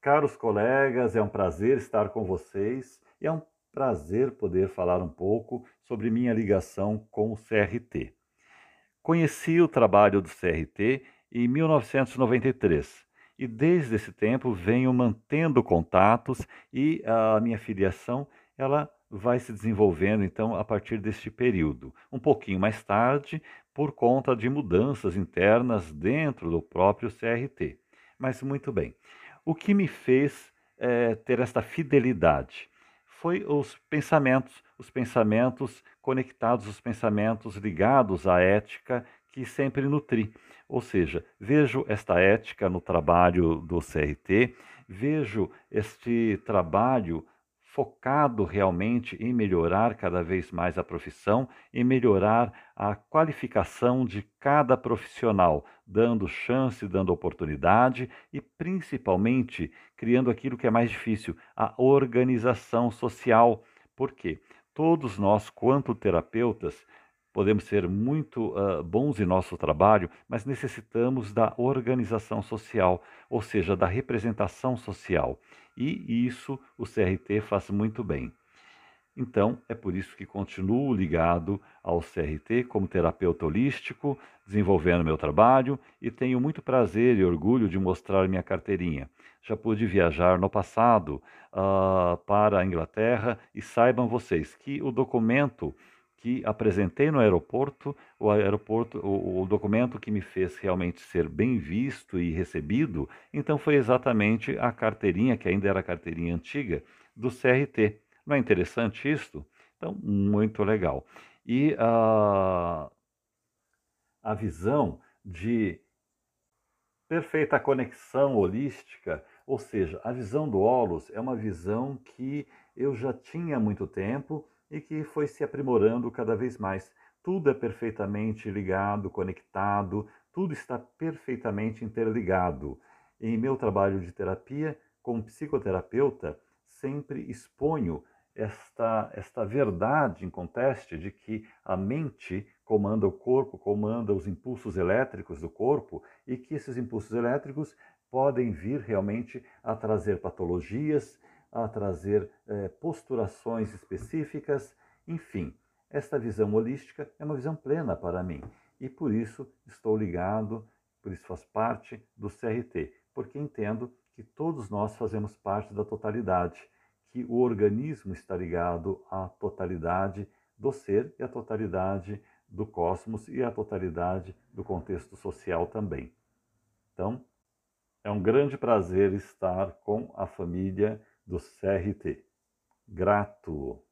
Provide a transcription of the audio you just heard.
Caros colegas, é um prazer estar com vocês e é um prazer poder falar um pouco sobre minha ligação com o CRT. Conheci o trabalho do CRT em 1993 e desde esse tempo venho mantendo contatos e a minha filiação ela vai se desenvolvendo então a partir deste período. Um pouquinho mais tarde, por conta de mudanças internas dentro do próprio CRT. Mas muito bem. O que me fez é, ter esta fidelidade foi os pensamentos, os pensamentos conectados, os pensamentos ligados à ética que sempre nutri. Ou seja, vejo esta ética no trabalho do CRT, vejo este trabalho focado realmente em melhorar cada vez mais a profissão, em melhorar a qualificação de cada profissional, dando chance, dando oportunidade e principalmente criando aquilo que é mais difícil, a organização social. Por quê? Todos nós, quanto terapeutas, podemos ser muito uh, bons em nosso trabalho, mas necessitamos da organização social, ou seja, da representação social. E isso o CRT faz muito bem. Então, é por isso que continuo ligado ao CRT como terapeuta holístico, desenvolvendo meu trabalho e tenho muito prazer e orgulho de mostrar minha carteirinha. Já pude viajar no passado uh, para a Inglaterra e saibam vocês que o documento que apresentei no aeroporto, o aeroporto, o, o, documento que me fez realmente ser bem visto e recebido, então foi exatamente a carteirinha, que ainda era a carteirinha antiga, do CRT. Não é interessante isto? Então, muito legal. E a, a visão de perfeita conexão holística, ou seja, a visão do Olos é uma visão que eu já tinha há muito tempo e que foi se aprimorando cada vez mais. Tudo é perfeitamente ligado, conectado, tudo está perfeitamente interligado. Em meu trabalho de terapia, como psicoterapeuta, sempre exponho esta, esta verdade em conteste de que a mente comanda o corpo, comanda os impulsos elétricos do corpo e que esses impulsos elétricos podem vir realmente a trazer patologias a trazer eh, posturações específicas, enfim, esta visão holística é uma visão plena para mim e por isso estou ligado, por isso faz parte do CRT, porque entendo que todos nós fazemos parte da totalidade, que o organismo está ligado à totalidade do ser e à totalidade do cosmos e à totalidade do contexto social também. Então, é um grande prazer estar com a família do CRT. Grato.